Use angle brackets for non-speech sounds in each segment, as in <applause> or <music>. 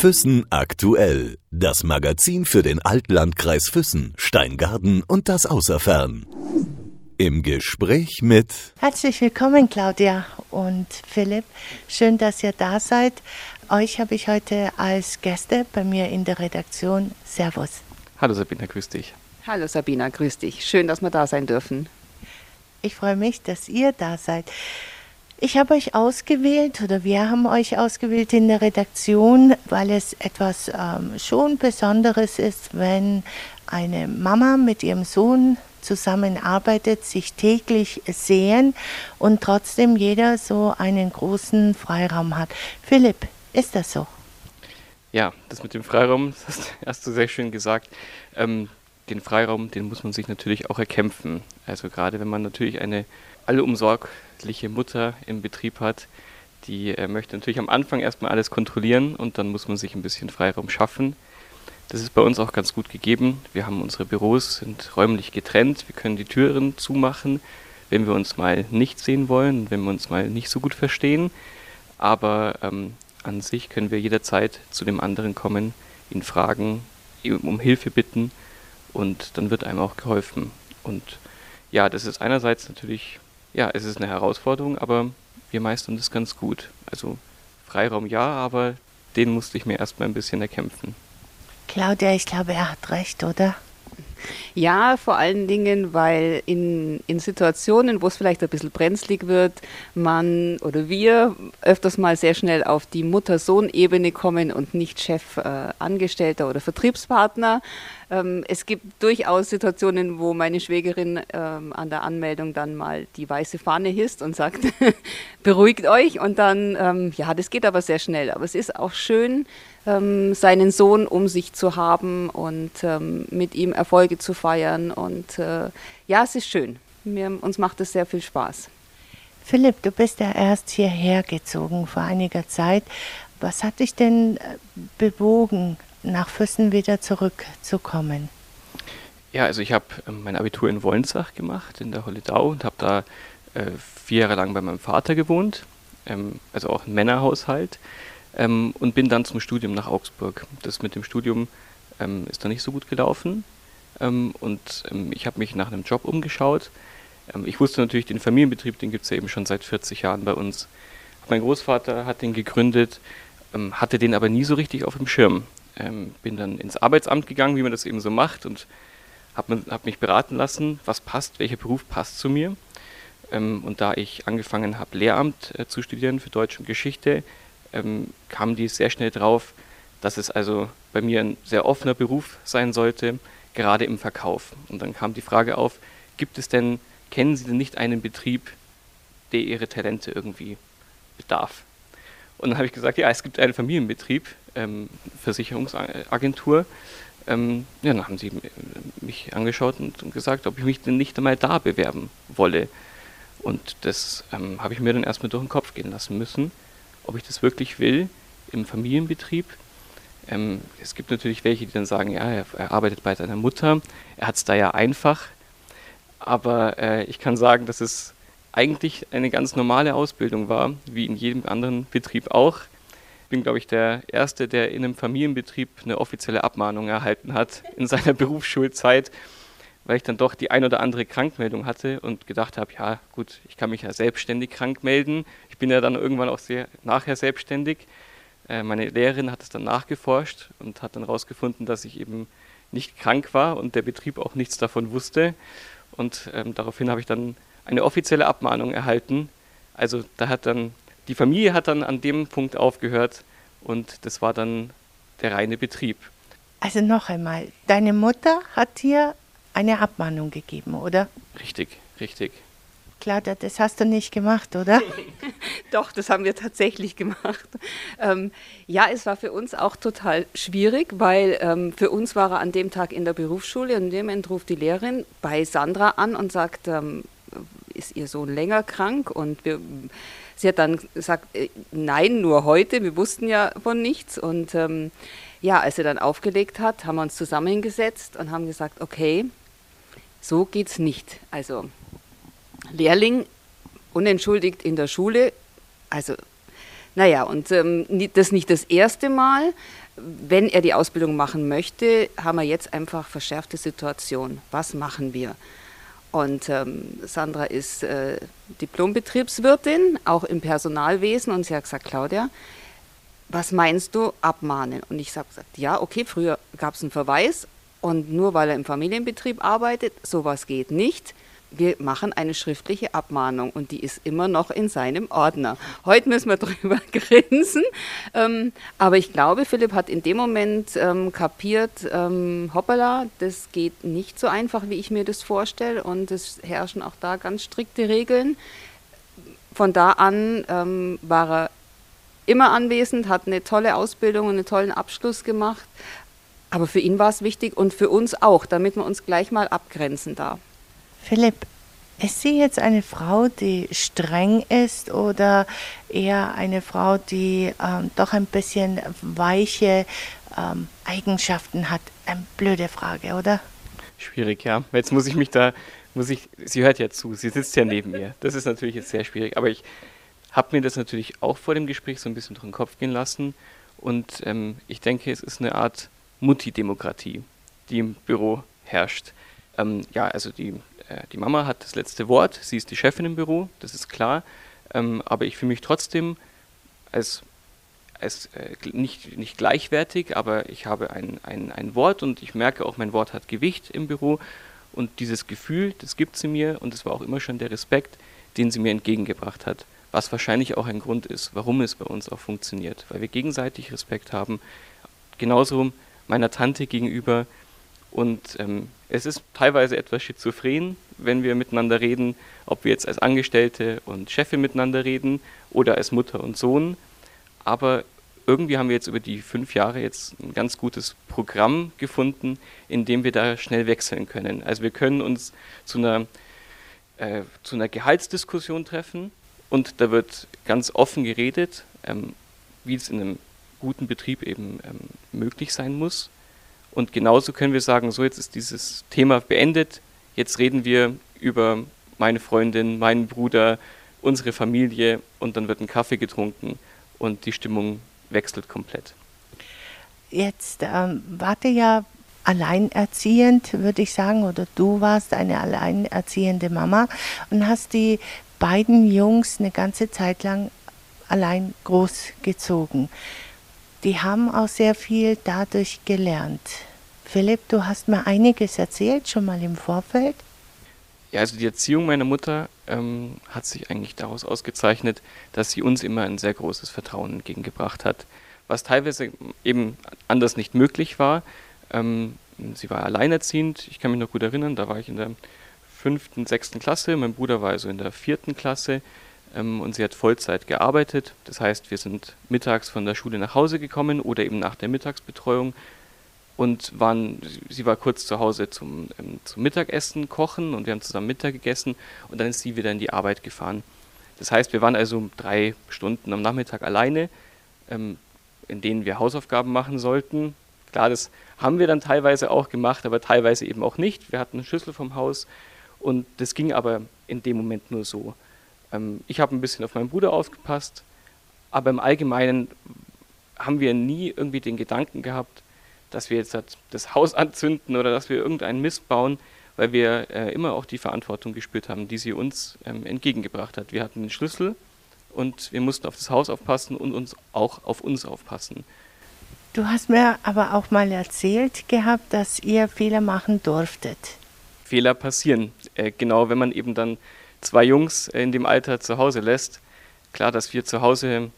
Füssen aktuell. Das Magazin für den Altlandkreis Füssen, Steingarten und das Außerfern. Im Gespräch mit Herzlich willkommen, Claudia und Philipp. Schön, dass ihr da seid. Euch habe ich heute als Gäste bei mir in der Redaktion. Servus. Hallo Sabina, grüß dich. Hallo Sabina, grüß dich. Schön, dass wir da sein dürfen. Ich freue mich, dass ihr da seid. Ich habe euch ausgewählt oder wir haben euch ausgewählt in der Redaktion, weil es etwas ähm, schon Besonderes ist, wenn eine Mama mit ihrem Sohn zusammenarbeitet, sich täglich sehen und trotzdem jeder so einen großen Freiraum hat. Philipp, ist das so? Ja, das mit dem Freiraum, <laughs> das hast du sehr schön gesagt. Ähm, den Freiraum, den muss man sich natürlich auch erkämpfen. Also gerade wenn man natürlich eine allumsorgliche Mutter im Betrieb hat, die äh, möchte natürlich am Anfang erstmal alles kontrollieren und dann muss man sich ein bisschen Freiraum schaffen. Das ist bei uns auch ganz gut gegeben. Wir haben unsere Büros, sind räumlich getrennt. Wir können die Türen zumachen, wenn wir uns mal nicht sehen wollen, wenn wir uns mal nicht so gut verstehen. Aber ähm, an sich können wir jederzeit zu dem anderen kommen, ihn fragen, ihm um Hilfe bitten und dann wird einem auch geholfen. Und ja, das ist einerseits natürlich ja, es ist eine Herausforderung, aber wir meistern das ganz gut. Also Freiraum ja, aber den musste ich mir erstmal ein bisschen erkämpfen. Claudia, ich glaube, er hat recht, oder? Ja, vor allen Dingen, weil in, in Situationen, wo es vielleicht ein bisschen brenzlig wird, man oder wir öfters mal sehr schnell auf die Mutter-Sohn-Ebene kommen und nicht Chef, äh, Angestellter oder Vertriebspartner. Ähm, es gibt durchaus Situationen, wo meine Schwägerin ähm, an der Anmeldung dann mal die weiße Fahne hisst und sagt, <laughs> beruhigt euch. Und dann, ähm, ja, das geht aber sehr schnell. Aber es ist auch schön, ähm, seinen Sohn um sich zu haben und ähm, mit ihm Erfolge zu feiern. Und äh, ja, es ist schön. Mir, uns macht es sehr viel Spaß. Philipp, du bist ja erst hierher gezogen vor einiger Zeit. Was hat dich denn äh, bewogen, nach Füssen wieder zurückzukommen? Ja, also ich habe ähm, mein Abitur in Wolnsach gemacht, in der Holledau, und habe da äh, vier Jahre lang bei meinem Vater gewohnt, ähm, also auch ein Männerhaushalt ähm, und bin dann zum Studium nach Augsburg. Das mit dem Studium ähm, ist dann nicht so gut gelaufen ähm, und ähm, ich habe mich nach einem Job umgeschaut. Ich wusste natürlich, den Familienbetrieb, den gibt es ja eben schon seit 40 Jahren bei uns. Mein Großvater hat den gegründet, hatte den aber nie so richtig auf dem Schirm. Bin dann ins Arbeitsamt gegangen, wie man das eben so macht und habe hab mich beraten lassen, was passt, welcher Beruf passt zu mir. und da ich angefangen habe, Lehramt äh, zu studieren für Deutsch und Geschichte, ähm, kamen die sehr schnell drauf, dass es also bei mir ein sehr offener Beruf sein sollte, gerade im Verkauf. Und dann kam die Frage auf, gibt es denn, kennen Sie denn nicht einen Betrieb, der Ihre Talente irgendwie bedarf? Und dann habe ich gesagt, ja, es gibt einen Familienbetrieb, ähm, Versicherungsagentur. Ähm, ja, dann haben sie mich angeschaut und, und, gesagt, ob ich mich denn nicht einmal da bewerben wolle. Und das ähm, habe ich mir dann erstmal durch den Kopf gehen lassen müssen ob ich das wirklich will im Familienbetrieb. Ähm, es gibt natürlich welche, die dann sagen, ja, er, er arbeitet bei seiner Mutter, er hat es da ja einfach. Aber äh, ich kann sagen, dass es eigentlich eine ganz normale Ausbildung war, wie in jedem anderen Betrieb auch. Ich bin, glaube ich, der Erste, der in einem Familienbetrieb eine offizielle Abmahnung erhalten hat in seiner <laughs> Berufsschulzeit, weil ich dann doch die ein oder andere Krankmeldung hatte und gedacht habe, ja gut, ich kann mich ja selbstständig krank melden bin ja dann irgendwann auch sehr nachher selbstständig. Äh, meine Lehrerin hat es dann nachgeforscht und hat dann herausgefunden, dass ich eben nicht krank war und der Betrieb auch nichts davon wusste. Und ähm, daraufhin habe ich dann eine offizielle Abmahnung erhalten. Also da hat dann die Familie hat dann an dem Punkt aufgehört und das war dann der reine Betrieb. Also noch einmal, deine Mutter hat dir eine Abmahnung gegeben, oder? Richtig, richtig. Claudia, das hast du nicht gemacht, oder? <laughs> Doch, das haben wir tatsächlich gemacht. Ähm, ja, es war für uns auch total schwierig, weil ähm, für uns war er an dem Tag in der Berufsschule und in dem Moment ruft die Lehrerin bei Sandra an und sagt, ähm, ist ihr Sohn länger krank? Und wir, sie hat dann gesagt, äh, nein, nur heute. Wir wussten ja von nichts. Und ähm, ja, als er dann aufgelegt hat, haben wir uns zusammengesetzt und haben gesagt, okay, so geht's nicht. Also Lehrling unentschuldigt in der Schule, also Naja, und ähm, das nicht das erste Mal. Wenn er die Ausbildung machen möchte, haben wir jetzt einfach verschärfte Situation. Was machen wir? Und ähm, Sandra ist äh, Diplombetriebswirtin, auch im Personalwesen. Und sie hat gesagt, Claudia, was meinst du, abmahnen? Und ich habe gesagt, ja, okay, früher gab es einen Verweis. Und nur weil er im Familienbetrieb arbeitet, sowas geht nicht wir machen eine schriftliche Abmahnung und die ist immer noch in seinem Ordner. Heute müssen wir <laughs> drüber grinsen, ähm, aber ich glaube, Philipp hat in dem Moment ähm, kapiert, ähm, hoppala, das geht nicht so einfach, wie ich mir das vorstelle und es herrschen auch da ganz strikte Regeln. Von da an ähm, war er immer anwesend, hat eine tolle Ausbildung und einen tollen Abschluss gemacht, aber für ihn war es wichtig und für uns auch, damit wir uns gleich mal abgrenzen da. Philipp, ist sie jetzt eine Frau, die streng ist oder eher eine Frau, die ähm, doch ein bisschen weiche ähm, Eigenschaften hat? Eine blöde Frage, oder? Schwierig, ja. Jetzt muss ich mich da, muss ich, sie hört ja zu, sie sitzt ja neben mir. Das ist natürlich jetzt sehr schwierig, aber ich habe mir das natürlich auch vor dem Gespräch so ein bisschen durch den Kopf gehen lassen und ähm, ich denke, es ist eine Art Mutti-Demokratie, die im Büro herrscht. Ähm, ja, also die äh, die Mama hat das letzte Wort, sie ist die Chefin im Büro, das ist klar, ähm, aber ich fühle mich trotzdem als, als äh, nicht, nicht gleichwertig, aber ich habe ein, ein, ein Wort und ich merke auch, mein Wort hat Gewicht im Büro. Und dieses Gefühl, das gibt sie mir und es war auch immer schon der Respekt, den sie mir entgegengebracht hat, was wahrscheinlich auch ein Grund ist, warum es bei uns auch funktioniert, weil wir gegenseitig Respekt haben, genauso meiner Tante gegenüber und ähm, es ist teilweise etwas schizophren, wenn wir miteinander reden, ob wir jetzt als Angestellte und Chefin miteinander reden oder als Mutter und Sohn. Aber irgendwie haben wir jetzt über die fünf Jahre jetzt ein ganz gutes Programm gefunden, in dem wir da schnell wechseln können. Also wir können uns zu einer, äh, zu einer Gehaltsdiskussion treffen und da wird ganz offen geredet, ähm, wie es in einem guten Betrieb eben ähm, möglich sein muss. Und genauso können wir sagen, so jetzt ist dieses Thema beendet, jetzt reden wir über meine Freundin, meinen Bruder, unsere Familie und dann wird ein Kaffee getrunken und die Stimmung wechselt komplett. Jetzt ähm, warte ja alleinerziehend, würde ich sagen, oder du warst eine alleinerziehende Mama und hast die beiden Jungs eine ganze Zeit lang allein großgezogen die haben auch sehr viel dadurch gelernt. Philipp, du hast mir einiges erzählt, schon mal im Vorfeld. Ja, also die Erziehung meiner Mutter ähm, hat sich eigentlich daraus ausgezeichnet, dass sie uns immer ein sehr großes Vertrauen entgegengebracht hat, was teilweise eben anders nicht möglich war. Ähm, sie war alleinerziehend, ich kann mich noch gut erinnern, da war ich in der fünften, sechsten Klasse, mein Bruder war also in der vierten Klasse und sie hat Vollzeit gearbeitet. Das heißt, wir sind mittags von der Schule nach Hause gekommen oder eben nach der Mittagsbetreuung und waren, sie war kurz zu Hause zum, ähm, zum Mittagessen kochen und wir haben zusammen Mittag gegessen und dann ist sie wieder in die Arbeit gefahren. Das heißt, wir waren also drei Stunden am Nachmittag alleine, ähm, in denen wir Hausaufgaben machen sollten. Klar, das haben wir dann teilweise auch gemacht, aber teilweise eben auch nicht. Wir hatten eine Schlüssel vom Haus und das ging aber in dem Moment nur so. Ähm, ich habe ein bisschen auf meinen Bruder aufgepasst, aber im Allgemeinen haben wir nie irgendwie den Gedanken gehabt, dass wir jetzt das Haus <laughs> anzünden oder dass wir irgendeinen Mist bauen, weil wir äh, immer auch die Verantwortung gespürt haben, die sie uns ähm, entgegengebracht hat. Wir hatten den Schlüssel und wir mussten auf das Haus aufpassen und uns auch auf uns aufpassen. Du hast mir aber auch mal erzählt gehabt, dass ihr Fehler machen durftet. Fehler passieren, äh, genau wenn man eben dann zwei Jungs in dem Alter zu Hause lässt. Klar, dass wir zu Hause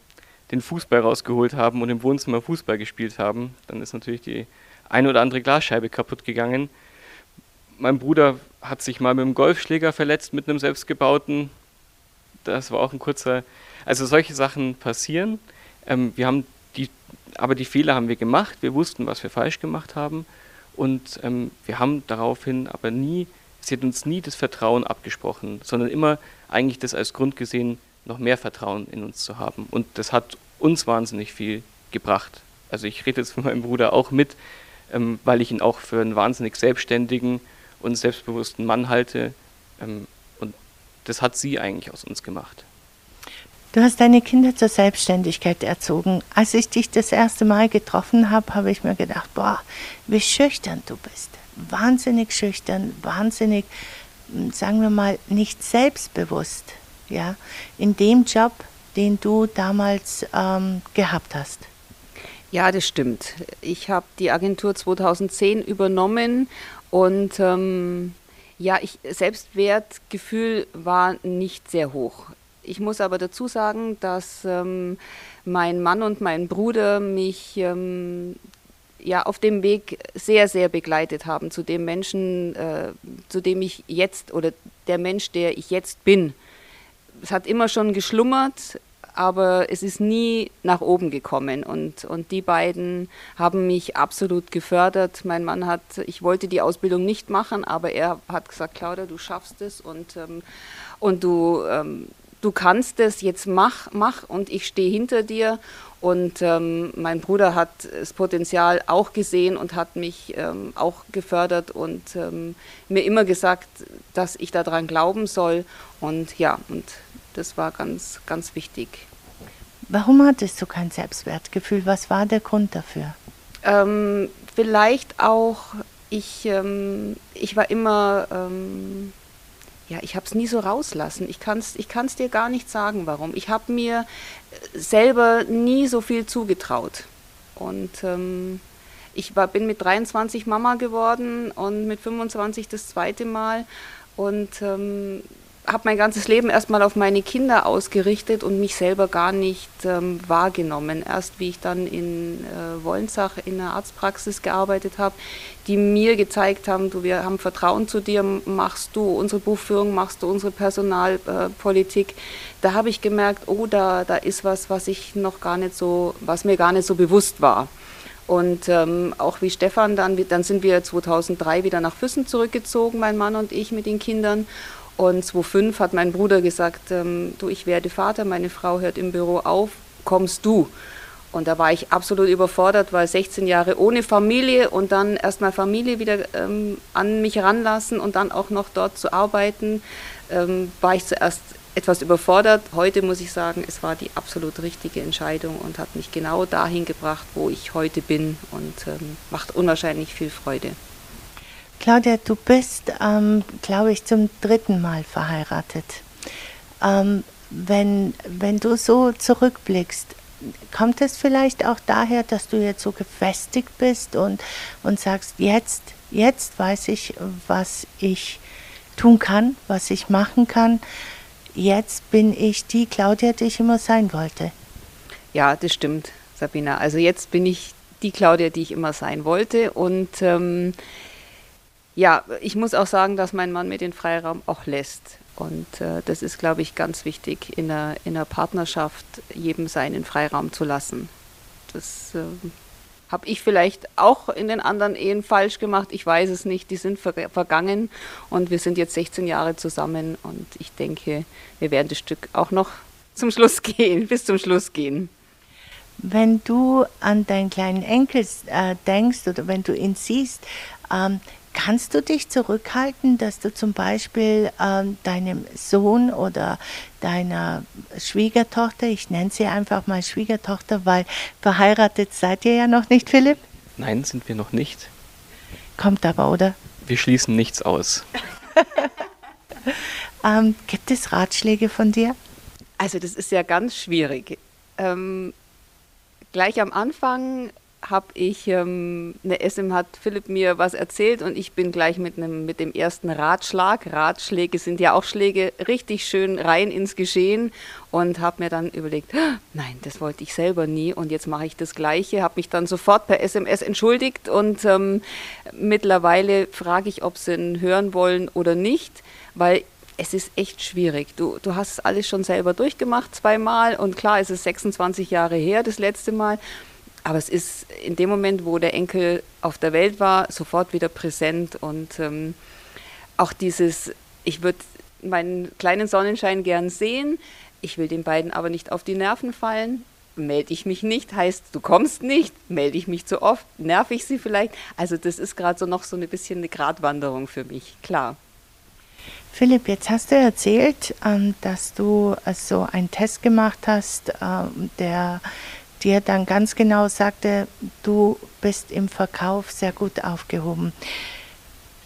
den Fußball rausgeholt haben und im Wohnzimmer Fußball gespielt haben, dann ist natürlich die ein oder andere Glasscheibe kaputt gegangen. Mein Bruder hat sich mal mit einem Golfschläger verletzt, mit einem selbstgebauten. Das war auch ein kurzer. Also solche Sachen passieren. Ähm, wir haben die, aber die Fehler haben wir gemacht. Wir wussten, was wir falsch gemacht haben. Und ähm, wir haben daraufhin aber nie sie hat uns nie das Vertrauen abgesprochen, sondern immer eigentlich das als Grund gesehen, noch mehr Vertrauen in uns zu haben. Und das hat uns wahnsinnig viel gebracht. Also ich rede jetzt von meinem Bruder auch mit, ähm, weil ich ihn auch für einen wahnsinnig selbstständigen und selbstbewussten Mann halte. Ähm, und das hat sie eigentlich aus uns gemacht. Du hast deine Kinder zur Selbstständigkeit erzogen. Als ich dich das erste Mal getroffen habe, habe ich mir gedacht, boah, wie schüchtern du bist. Wahnsinnig schüchtern, wahnsinnig, hm, sagen wir mal, nicht selbstbewusst, ja, in dem Job, den du damals ähm, gehabt hast. Ja, das stimmt. Ich habe die Agentur 2010 übernommen und ähm, ja, ich, Selbstwertgefühl war nicht sehr hoch. Ich muss aber dazu sagen, dass ähm, mein Mann und mein Bruder mich ähm, ja auf dem Weg sehr, sehr begleitet haben zu dem Menschen, äh, zu dem ich jetzt oder der Mensch, der ich jetzt bin. Es hat immer schon geschlummert, aber es ist nie nach oben gekommen. Und, und die beiden haben mich absolut gefördert. Mein Mann hat, ich wollte die Ausbildung nicht machen, aber er hat gesagt, Claudia, du schaffst es und, ähm, und du, ähm, du kannst es, jetzt mach, mach und ich stehe hinter dir. Und ähm, mein Bruder hat das Potenzial auch gesehen und hat mich ähm, auch gefördert und ähm, mir immer gesagt, dass ich daran glauben soll. Und ja, und das war ganz, ganz wichtig. Warum hattest du kein Selbstwertgefühl? Was war der Grund dafür? Ähm, vielleicht auch, ich, ähm, ich war immer ähm, ja, ich habe es nie so rauslassen. Ich kann es ich kann's dir gar nicht sagen, warum. Ich habe mir selber nie so viel zugetraut. Und ähm, ich war, bin mit 23 Mama geworden und mit 25 das zweite Mal. Und ähm, habe mein ganzes Leben erstmal auf meine Kinder ausgerichtet und mich selber gar nicht ähm, wahrgenommen. Erst wie ich dann in äh, Wollensach in einer Arztpraxis gearbeitet habe, die mir gezeigt haben, du, wir haben Vertrauen zu dir, machst du unsere Buchführung, machst du unsere Personalpolitik. Äh, da habe ich gemerkt, oh, da, da ist was, was ich noch gar nicht so, was mir gar nicht so bewusst war. Und ähm, auch wie Stefan, dann, dann sind wir 2003 wieder nach Füssen zurückgezogen, mein Mann und ich mit den Kindern. Und 2005 hat mein Bruder gesagt, ähm, du, ich werde Vater, meine Frau hört im Büro auf, kommst du? Und da war ich absolut überfordert, weil 16 Jahre ohne Familie und dann erstmal Familie wieder ähm, an mich ranlassen und dann auch noch dort zu arbeiten, ähm, war ich zuerst etwas überfordert. Heute muss ich sagen, es war die absolut richtige Entscheidung und hat mich genau dahin gebracht, wo ich heute bin und ähm, macht unwahrscheinlich viel Freude. Claudia, du bist, ähm, glaube ich, zum dritten Mal verheiratet. Ähm, wenn, wenn du so zurückblickst, kommt es vielleicht auch daher, dass du jetzt so gefestigt bist und, und sagst, jetzt, jetzt weiß ich, was ich tun kann, was ich machen kann. Jetzt bin ich die Claudia, die ich immer sein wollte. Ja, das stimmt, Sabina. Also jetzt bin ich die Claudia, die ich immer sein wollte. Und ähm, ja, ich muss auch sagen, dass mein Mann mir den Freiraum auch lässt. Und äh, das ist, glaube ich, ganz wichtig, in einer, in einer Partnerschaft jedem seinen Freiraum zu lassen. Das äh, habe ich vielleicht auch in den anderen Ehen falsch gemacht. Ich weiß es nicht. Die sind ver vergangen und wir sind jetzt 16 Jahre zusammen. Und ich denke, wir werden das Stück auch noch zum Schluss <laughs> gehen, bis zum Schluss gehen. Wenn du an deinen kleinen Enkel äh, denkst oder wenn du ihn siehst, ähm, Kannst du dich zurückhalten, dass du zum Beispiel ähm, deinem Sohn oder deiner Schwiegertochter, ich nenne sie einfach mal Schwiegertochter, weil verheiratet seid ihr ja noch nicht, Philipp? Nein, sind wir noch nicht. Kommt aber, oder? Wir schließen nichts aus. <laughs> ähm, gibt es Ratschläge von dir? Also das ist ja ganz schwierig. Ähm, gleich am Anfang habe ich ähm, eine SM hat Philipp mir was erzählt und ich bin gleich mit einem mit dem ersten Ratschlag. Ratschläge sind ja auch Schläge richtig schön rein ins Geschehen und habe mir dann überlegt, ah, nein, das wollte ich selber nie und jetzt mache ich das Gleiche. Habe mich dann sofort per SMS entschuldigt und ähm, mittlerweile frage ich, ob sie ihn hören wollen oder nicht, weil es ist echt schwierig. Du, du hast alles schon selber durchgemacht zweimal und klar, es ist 26 Jahre her, das letzte Mal. Aber es ist in dem Moment, wo der Enkel auf der Welt war, sofort wieder präsent und ähm, auch dieses, ich würde meinen kleinen Sonnenschein gern sehen, ich will den beiden aber nicht auf die Nerven fallen. Melde ich mich nicht, heißt du kommst nicht, melde ich mich zu oft, nerv ich sie vielleicht. Also das ist gerade so noch so ein bisschen eine Gratwanderung für mich, klar. Philipp, jetzt hast du erzählt, ähm, dass du so einen Test gemacht hast, ähm, der dir dann ganz genau sagte, du bist im Verkauf sehr gut aufgehoben.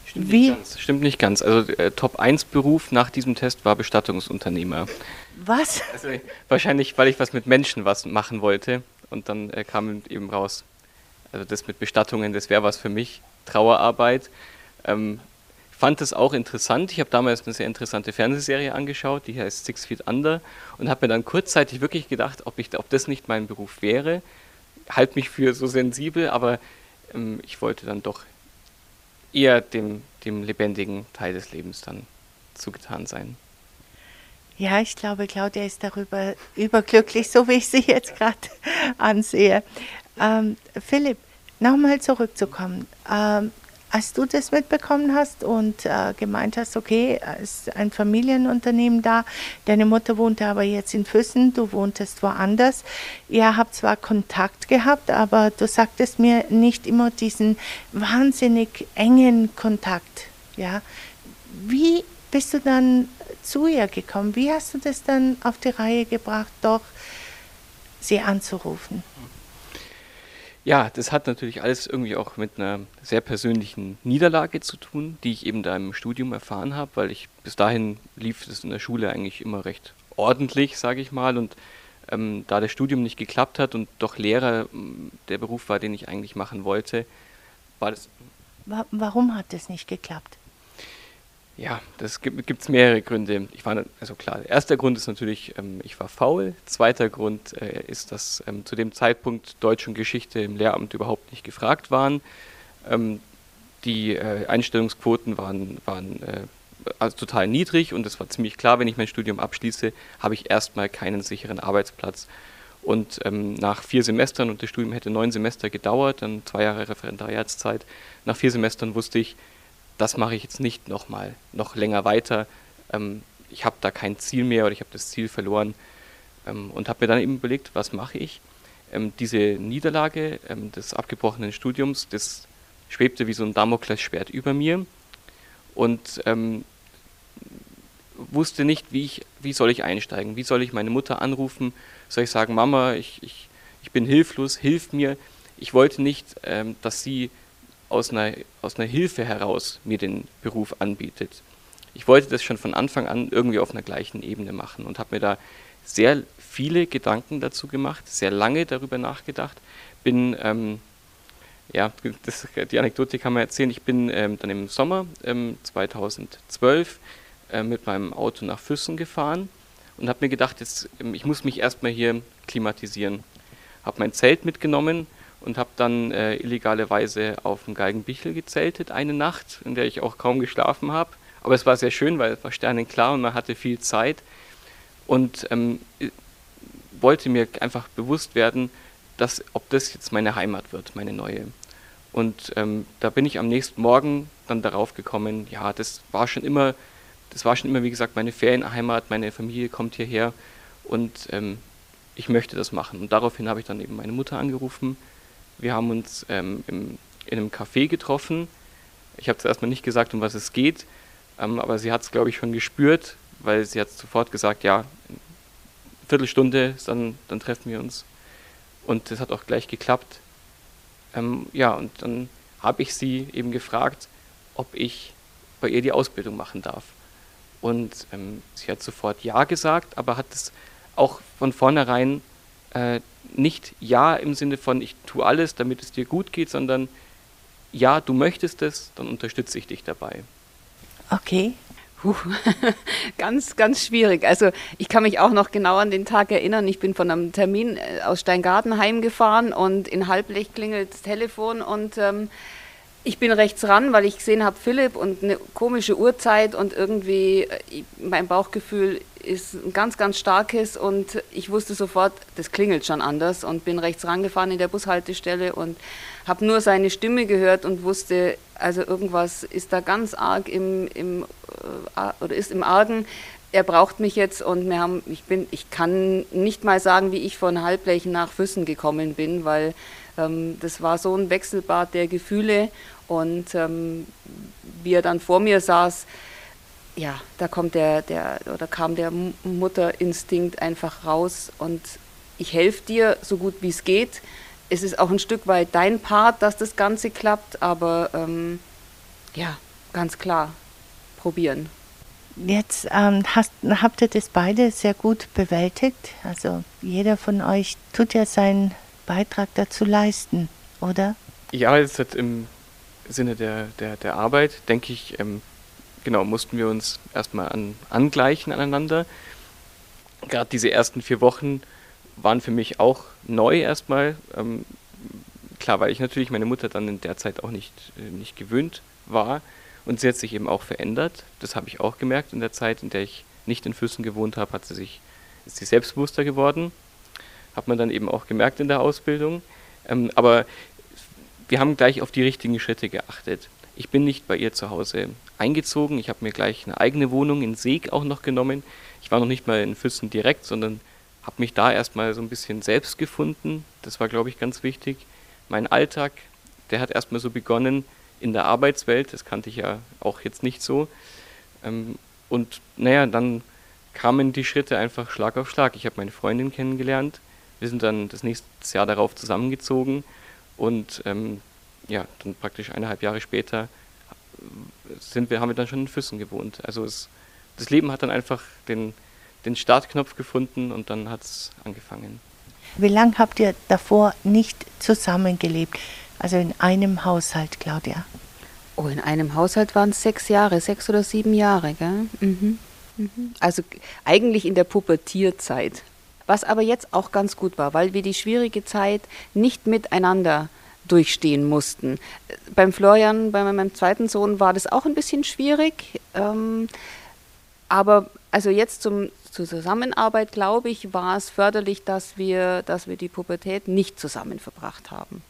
Stimmt Wie? Nicht ganz. Stimmt nicht ganz. Also äh, Top 1 Beruf nach diesem Test war Bestattungsunternehmer. Was? Also, wahrscheinlich, weil ich was mit Menschen was machen wollte und dann äh, kam eben raus. Also das mit Bestattungen, das wäre was für mich. Trauerarbeit. Ähm, fand es auch interessant. Ich habe damals eine sehr interessante Fernsehserie angeschaut, die heißt Six Feet Under und habe mir dann kurzzeitig wirklich gedacht, ob, ich, ob das nicht mein Beruf wäre. Halt mich für so sensibel, aber ähm, ich wollte dann doch eher dem, dem lebendigen Teil des Lebens dann zugetan sein. Ja, ich glaube, Claudia ist darüber überglücklich, so wie ich sie jetzt gerade ansehe. Ähm, Philipp, nochmal zurückzukommen. Ähm, als du das mitbekommen hast und äh, gemeint hast, okay, es ist ein Familienunternehmen da, deine Mutter wohnte aber jetzt in Füssen, du wohntest woanders. Ihr habt zwar Kontakt gehabt, aber du sagtest mir nicht immer diesen wahnsinnig engen Kontakt. Ja? Wie bist du dann zu ihr gekommen? Wie hast du das dann auf die Reihe gebracht, doch sie anzurufen? Ja, das hat natürlich alles irgendwie auch mit einer sehr persönlichen Niederlage zu tun, die ich eben da im Studium erfahren habe, weil ich bis dahin lief es in der Schule eigentlich immer recht ordentlich, sage ich mal, und ähm, da das Studium nicht geklappt hat und doch Lehrer der Beruf war, den ich eigentlich machen wollte, war das. Warum hat das nicht geklappt? Ja, das gibt es mehrere Gründe. Ich war, also klar, erster Grund ist natürlich, ähm, ich war faul. Zweiter Grund äh, ist, dass ähm, zu dem Zeitpunkt Deutsch und Geschichte im Lehramt überhaupt nicht gefragt waren. Ähm, die äh, Einstellungsquoten waren, waren äh, also total niedrig und es war ziemlich klar, wenn ich mein Studium abschließe, habe ich erstmal keinen sicheren Arbeitsplatz. Und ähm, nach vier Semestern, und das Studium hätte neun Semester gedauert, dann zwei Jahre Referendariatszeit, nach vier Semestern wusste ich, das mache ich jetzt nicht nochmal, noch länger weiter. Ähm, ich habe da kein Ziel mehr oder ich habe das Ziel verloren ähm, und habe mir dann eben überlegt, was mache ich. Ähm, diese Niederlage ähm, des abgebrochenen Studiums, das schwebte wie so ein Damoklesschwert über mir und ähm, wusste nicht, wie, ich, wie soll ich einsteigen, wie soll ich meine Mutter anrufen, soll ich sagen, Mama, ich, ich, ich bin hilflos, hilf mir. Ich wollte nicht, ähm, dass sie aus einer, aus einer Hilfe heraus mir den Beruf anbietet. Ich wollte das schon von Anfang an irgendwie auf einer gleichen Ebene machen und habe mir da sehr viele Gedanken dazu gemacht, sehr lange darüber nachgedacht. Bin, ähm, ja, das, die Anekdote kann man erzählen. Ich bin ähm, dann im Sommer ähm, 2012 äh, mit meinem Auto nach Füssen gefahren und habe mir gedacht, jetzt, ähm, ich muss mich erstmal hier klimatisieren. Habe mein Zelt mitgenommen, und habe dann äh, illegale auf dem Geigenbichel gezeltet eine Nacht, in der ich auch kaum geschlafen habe. Aber es war sehr schön, weil es war sternenklar und man hatte viel Zeit und ähm, wollte mir einfach bewusst werden, dass, ob das jetzt meine Heimat wird, meine neue. Und ähm, da bin ich am nächsten Morgen dann darauf gekommen, ja, das war schon immer, das war schon immer, wie gesagt, meine Ferienheimat, meine Familie kommt hierher und ähm, ich möchte das machen. Und daraufhin habe ich dann eben meine Mutter angerufen wir haben uns ähm, im, in einem Café getroffen. Ich habe zuerst mal nicht gesagt, um was es geht, ähm, aber sie hat es, glaube ich, schon gespürt, weil sie hat sofort gesagt, ja, Viertelstunde, dann, dann treffen wir uns. Und das hat auch gleich geklappt. Ähm, ja, und dann habe ich sie eben gefragt, ob ich bei ihr die Ausbildung machen darf. Und ähm, sie hat sofort Ja gesagt, aber hat es auch von vornherein äh, nicht Ja im Sinne von, ich tue alles, damit es dir gut geht, sondern ja, du möchtest es, dann unterstütze ich dich dabei. Okay. Puh, <laughs> ganz, ganz schwierig. Also ich kann mich auch noch genau an den Tag erinnern. Ich bin von einem Termin äh, aus Steingarten heimgefahren und in Halblech klingelt das Telefon und ähm, ich bin rechts ran, weil ich gesehen habe Philipp und eine komische Uhrzeit und irgendwie äh, mein Bauchgefühl ist ein ganz, ganz starkes und ich wusste sofort, das klingelt schon anders und bin rechts rangefahren in der Bushaltestelle und habe nur seine Stimme gehört und wusste, also irgendwas ist da ganz arg im, im äh, oder ist im Argen. Er braucht mich jetzt und wir haben, ich bin, ich kann nicht mal sagen, wie ich von Halblechen nach Füssen gekommen bin, weil ähm, das war so ein Wechselbad der Gefühle und ähm, wie er dann vor mir saß, ja, da kommt der, der oder kam der Mutterinstinkt einfach raus und ich helfe dir so gut wie es geht. Es ist auch ein Stück weit dein Part, dass das Ganze klappt, aber ähm, ja, ganz klar, probieren. Jetzt ähm, hast, habt ihr das beide sehr gut bewältigt. Also jeder von euch tut ja seinen Beitrag dazu leisten, oder? Ja, jetzt hat im Sinne der, der, der Arbeit, denke ich, ähm, genau, mussten wir uns erstmal an, angleichen aneinander. Gerade diese ersten vier Wochen waren für mich auch neu erstmal. Ähm, klar, weil ich natürlich meine Mutter dann in der Zeit auch nicht, äh, nicht gewöhnt war. Und sie hat sich eben auch verändert. Das habe ich auch gemerkt in der Zeit, in der ich nicht in Füssen gewohnt habe, hat sie sich, ist sie selbstbewusster geworden. Hat man dann eben auch gemerkt in der Ausbildung. Ähm, aber wir haben gleich auf die richtigen Schritte geachtet. Ich bin nicht bei ihr zu Hause eingezogen. Ich habe mir gleich eine eigene Wohnung in Seeg auch noch genommen. Ich war noch nicht mal in Füssen direkt, sondern habe mich da erstmal so ein bisschen selbst gefunden. Das war, glaube ich, ganz wichtig. Mein Alltag, der hat erstmal so begonnen in der Arbeitswelt. Das kannte ich ja auch jetzt nicht so. Ähm, und naja, dann kamen die Schritte einfach Schlag auf Schlag. Ich habe meine Freundin kennengelernt. Wir sind dann das nächste Jahr darauf zusammengezogen und ähm, ja, dann praktisch eineinhalb Jahre später sind wir, haben wir dann schon in Füssen gewohnt. Also es, das Leben hat dann einfach den, den Startknopf gefunden und dann hat es angefangen. Wie lange habt ihr davor nicht zusammengelebt? Also in einem Haushalt, Claudia? Oh, in einem Haushalt waren es sechs Jahre, sechs oder sieben Jahre, gell? Mhm. Mhm. Also eigentlich in der Pubertierzeit. Was aber jetzt auch ganz gut war, weil wir die schwierige Zeit nicht miteinander durchstehen mussten. Beim Florian, bei meinem zweiten Sohn, war das auch ein bisschen schwierig. Ähm, aber also jetzt zum, zur Zusammenarbeit, glaube ich, war es förderlich, dass wir, dass wir die Pubertät nicht zusammen verbracht haben.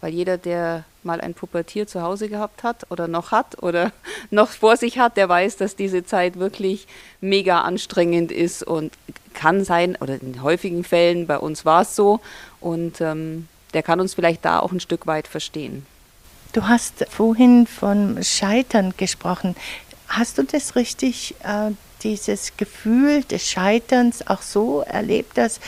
Weil jeder, der mal ein Pubertier zu Hause gehabt hat oder noch hat oder <laughs> noch vor sich hat, der weiß, dass diese Zeit wirklich mega anstrengend ist und kann sein, oder in häufigen Fällen, bei uns war es so. Und ähm, der kann uns vielleicht da auch ein Stück weit verstehen. Du hast vorhin von Scheitern gesprochen. Hast du das richtig, äh, dieses Gefühl des Scheiterns auch so erlebt, dass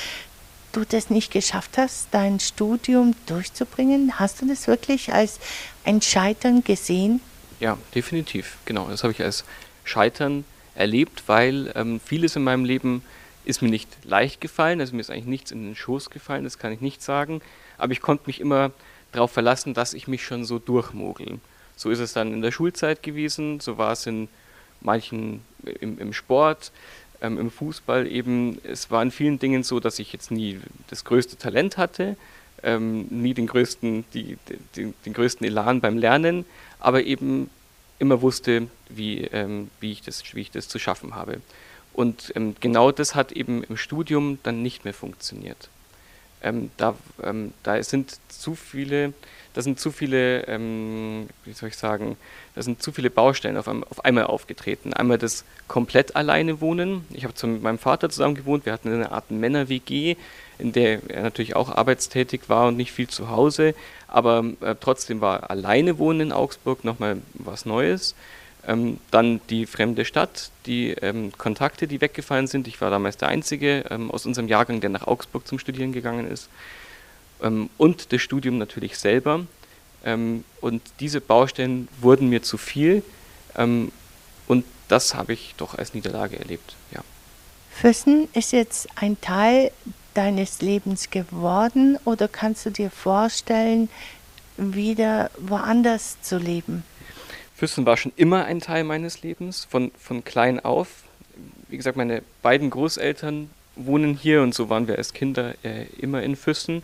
du das nicht geschafft hast, dein Studium durchzubringen? Hast du das wirklich als ein Scheitern gesehen? Ja, definitiv. Genau, das habe ich als Scheitern erlebt, weil ähm, vieles in meinem Leben ist mir nicht leicht gefallen, also mir ist eigentlich nichts in den Schoß gefallen, das kann ich nicht sagen aber ich konnte mich immer darauf verlassen, dass ich mich schon so durchmogel. So ist es dann in der Schulzeit gewesen, so war es in manchen im, im Sport, ähm, im Fußball eben. Es war in vielen Dingen so, dass ich jetzt nie das größte Talent hatte, ähm, nie den größten, die, die, den größten Elan beim Lernen, aber eben immer wusste, wie, ähm, wie, ich das, wie ich das zu schaffen habe. Und ähm, genau das hat eben im Studium dann nicht mehr funktioniert ähm, da, ähm, da sind zu viele, da sind zu viele, ähm, wie soll ich sagen, da sind zu viele Baustellen auf, auf einmal aufgetreten. Einmal das komplett alleine wohnen. Ich habe mit meinem Vater zusammen gewohnt. Wir hatten eine Art Männer-WG, in der er natürlich auch arbeitstätig war und nicht viel zu Hause, aber äh, trotzdem war alleine wohnen in Augsburg nochmal was Neues. Ähm, dann die fremde Stadt, die ähm, Kontakte, die weggefallen sind. Ich war damals der Einzige ähm, aus unserem Jahrgang, der nach Augsburg zum Studieren gegangen ist. Ähm, und das Studium natürlich selber. Ähm, und diese Baustellen wurden mir zu viel. Ähm, und das habe ich doch als Niederlage erlebt. Ja. Füssen ist jetzt ein Teil deines Lebens geworden oder kannst du dir vorstellen, wieder woanders zu leben? Füssen war schon immer ein Teil meines Lebens, von, von klein auf. Wie gesagt, meine beiden Großeltern wohnen hier und so waren wir als Kinder äh, immer in Füssen.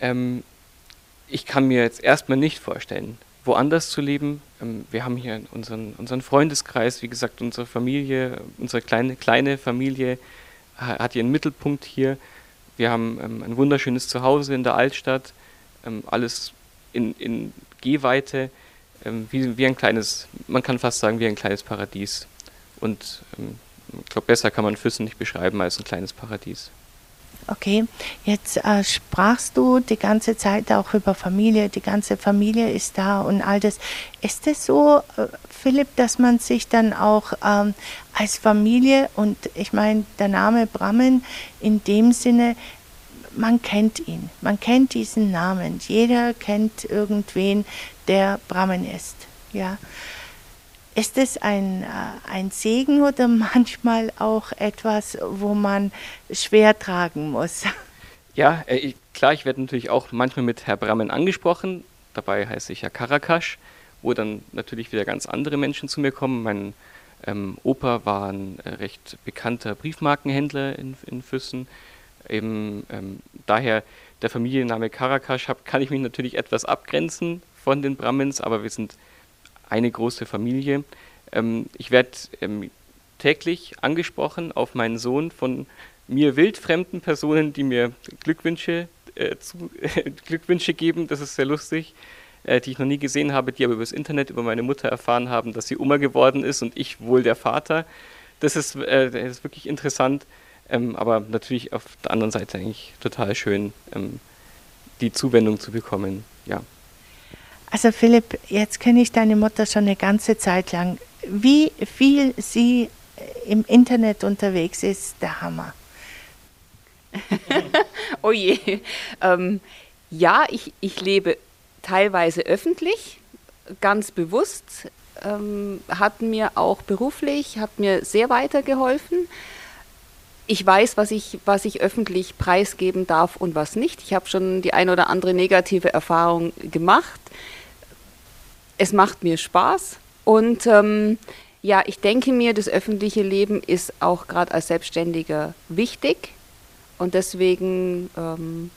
Ähm, ich kann mir jetzt erstmal nicht vorstellen, woanders zu leben. Ähm, wir haben hier unseren, unseren Freundeskreis, wie gesagt, unsere Familie, unsere kleine, kleine Familie hat ihren Mittelpunkt hier. Wir haben ähm, ein wunderschönes Zuhause in der Altstadt, ähm, alles in, in Gehweite ähm, wie, wie ein kleines, man kann fast sagen, wie ein kleines Paradies. Und ähm, ich glaube, besser kann man Füssen nicht beschreiben als ein kleines Paradies. Okay, jetzt äh, sprachst du die ganze Zeit auch über Familie, die ganze Familie ist da und all das. Ist es so, äh, Philipp, dass man sich dann auch ähm, als Familie und ich meine, der Name Brammen in dem Sinne, man kennt ihn, man kennt diesen Namen, jeder kennt irgendwen, der Brammen ist, ja. Ist es ein, äh, ein Segen oder <laughs> manchmal auch etwas, wo man schwer tragen muss? <laughs> Ja, äh, ich, klar, ich werde natürlich auch manchmal mit Herr Brammen angesprochen. Dabei heiße ich ja Karakasch, wo dann natürlich wieder ganz andere Menschen zu mir kommen. Mein ähm, Opa war ein äh, recht bekannter Briefmarkenhändler in, in Füssen. Eben, ähm, daher der Familienname Karakasch kann ich mich natürlich etwas abgrenzen von den Brahmins, aber wir sind eine große Familie. Ähm, ich werde ähm, täglich angesprochen auf meinen Sohn von mir wildfremden Personen, die mir Glückwünsche, äh, zu, äh, <laughs> Glückwünsche geben. Das ist sehr lustig, äh, die ich noch nie gesehen habe, die aber übers Internet über meine Mutter erfahren haben, dass sie Oma geworden ist und ich wohl der Vater. Das ist, äh, das ist wirklich interessant, ähm, aber natürlich auf der anderen Seite eigentlich total schön, ähm, die Zuwendung zu bekommen. Ja. Also Philipp, jetzt kenne ich deine Mutter schon eine ganze Zeit lang. Wie viel sie im Internet unterwegs ist, der Hammer. <laughs> oh je. Ähm, ja, ich, ich lebe teilweise öffentlich, ganz bewusst, ähm, hat mir auch beruflich, hat mir sehr weitergeholfen. Ich weiß, was ich, was ich öffentlich preisgeben darf und was nicht. Ich habe schon die ein oder andere negative Erfahrung gemacht es macht mir Spaß. Und ähm, ja, ich denke mir, das öffentliche Leben ist auch gerade als Selbstständiger wichtig. Und deswegen, ähm,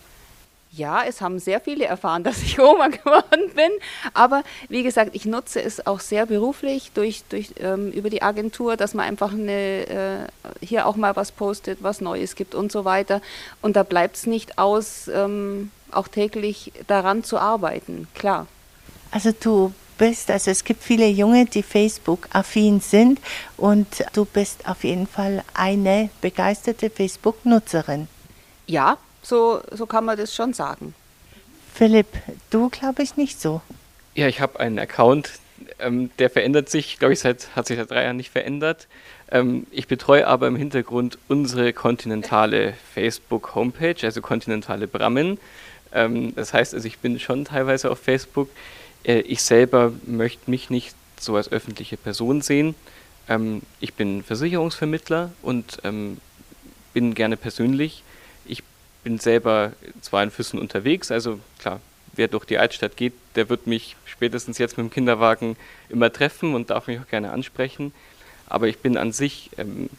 ja, es haben sehr viele erfahren, <laughs> dass ich Oma geworden bin, aber wie gesagt, ich nutze es auch sehr beruflich durch, durch, ähm, über die Agentur, dass man einfach eine, äh, hier auch mal was postet, was Neues gibt und so weiter. Und da bleibt es nicht aus, ähm, auch täglich daran zu arbeiten, klar. Also du bist, also es gibt viele Junge, die Facebook-affin sind und du bist auf jeden Fall eine begeisterte Facebook-Nutzerin. Ja, so, so kann man das schon sagen. Philipp, du glaube ich nicht so. Ja, ich habe einen Account, ähm, der verändert sich, glaube ich, seit, hat sich seit drei Jahren nicht verändert. Ähm, ich betreue aber im Hintergrund unsere kontinentale Facebook-Homepage, also kontinentale Brammen. Ähm, das heißt also, ich bin schon teilweise auf Facebook. Äh, ich selber möchte mich nicht so als öffentliche Person sehen. Ähm, ich bin Versicherungsvermittler und ähm, bin gerne persönlich. Ich bin selber zwar in Füssen unterwegs, also klar, wer durch die Altstadt geht, der wird mich spätestens jetzt mit dem Kinderwagen immer treffen und darf mich auch gerne ansprechen. Aber ich bin an sich ähm,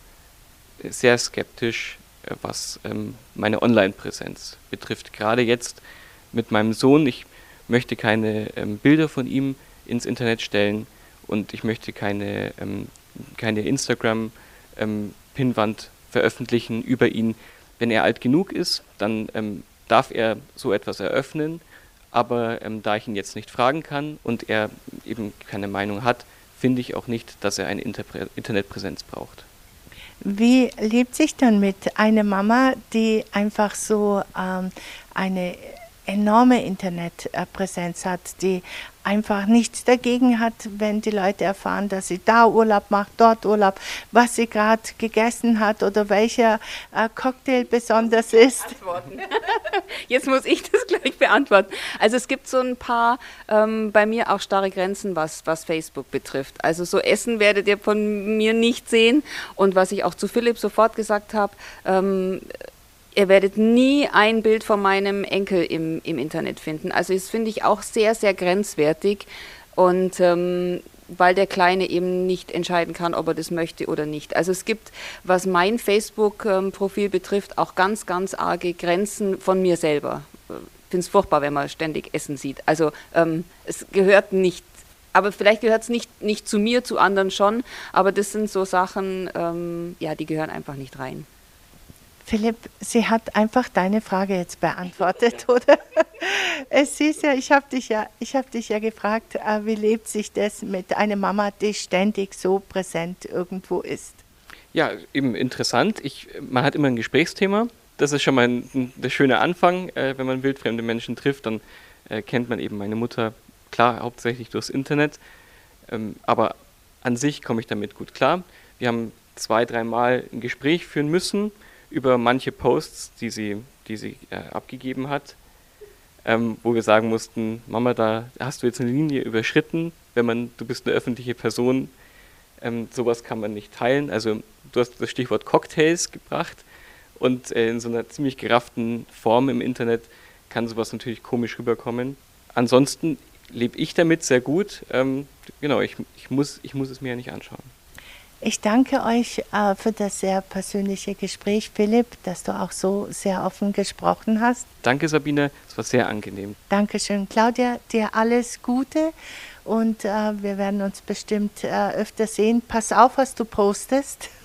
sehr skeptisch, äh, was ähm, meine Online-Präsenz betrifft. Gerade jetzt mit meinem Sohn. Ich möchte keine ähm, Bilder von ihm ins Internet stellen und ich möchte keine, ähm, keine Instagram-Pinwand ähm, veröffentlichen über ihn. Wenn er alt genug ist, dann ähm, darf er so etwas eröffnen, aber ähm, da ich ihn jetzt nicht fragen kann und er eben keine Meinung hat, finde ich auch nicht, dass er eine Interpre Internetpräsenz braucht. Wie lebt sich dann mit einer Mama, die einfach so ähm, eine enorme Internetpräsenz hat, die einfach nichts dagegen hat, wenn die Leute erfahren, dass sie da Urlaub macht, dort Urlaub, was sie gerade gegessen hat oder welcher äh, Cocktail besonders ist. <laughs> Jetzt muss ich das gleich beantworten. Also es gibt so ein paar ähm, bei mir auch starre Grenzen, was, was Facebook betrifft. Also so Essen werdet ihr von mir nicht sehen und was ich auch zu Philipp sofort gesagt habe, ähm, ihr werdet nie ein Bild von meinem Enkel im, im Internet finden. Also das finde ich auch sehr, sehr grenzwertig. Und ähm, weil der Kleine eben nicht entscheiden kann, ob er das möchte oder nicht. Also es gibt, was mein Facebook-Profil betrifft, auch ganz, ganz arge Grenzen von mir selber. Ich finde es furchtbar, wenn man ständig Essen sieht. Also ähm, es gehört nicht, aber vielleicht gehört es nicht, nicht zu mir, zu anderen schon, aber das sind so Sachen, ähm, ja, die gehören einfach nicht rein. Philipp, sie hat einfach deine Frage jetzt beantwortet, <laughs> oder? Es ist ja, ich habe dich ja, ich habe dich ja gefragt, äh, wie lebt sich das mit einer Mama, die ständig so präsent irgendwo ist? Ja, eben interessant. Ich, man hat immer ein Gesprächsthema. das ist schon mal ein, der schöne Anfang. Äh, wenn man wildfremde Menschen trifft, dann äh, kennt man eben meine Mutter, klar, hauptsächlich durchs Internet. Ähm, aber an sich komme ich damit gut klar. Wir haben zwei, dreimal ein Gespräch führen müssen über manche Posts, die sie, die sie äh, abgegeben hat, ähm, wo wir sagen mussten, Mama, da hast du jetzt eine Linie überschritten, wenn man, du bist eine öffentliche Person, ähm, sowas kann man nicht teilen. Also du hast das Stichwort Cocktails gebracht und äh, in so einer ziemlich gerafften Form im Internet kann sowas natürlich komisch rüberkommen. Ansonsten lebe ich damit sehr gut. Ähm, genau, ich, ich, muss, ich muss es mir ja nicht anschauen. Ich danke euch äh, für das sehr persönliche Gespräch, Philipp, dass du auch so sehr offen gesprochen hast. Danke, Sabine, es war sehr angenehm. Dankeschön, Claudia, dir alles Gute und äh, wir werden uns bestimmt äh, öfter sehen. Pass auf, was du postest. <laughs>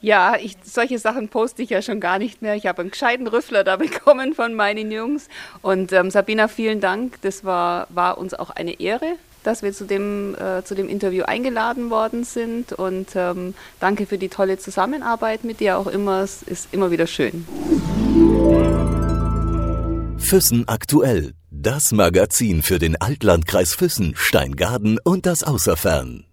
Ja, ich, solche Sachen poste ich ja schon gar nicht mehr. Ich habe einen gescheiten Rüffler da <laughs> bekommen von meinen Jungs. Und ähm, Sabina, vielen Dank. Das war, war uns auch eine Ehre, dass wir zu dem, äh, zu dem Interview eingeladen worden sind. Und ähm, danke für die tolle Zusammenarbeit mit dir auch immer. Es ist immer wieder schön. Füssen aktuell. Das Magazin für den Altlandkreis Füssen, Steingaden und das Außerfern.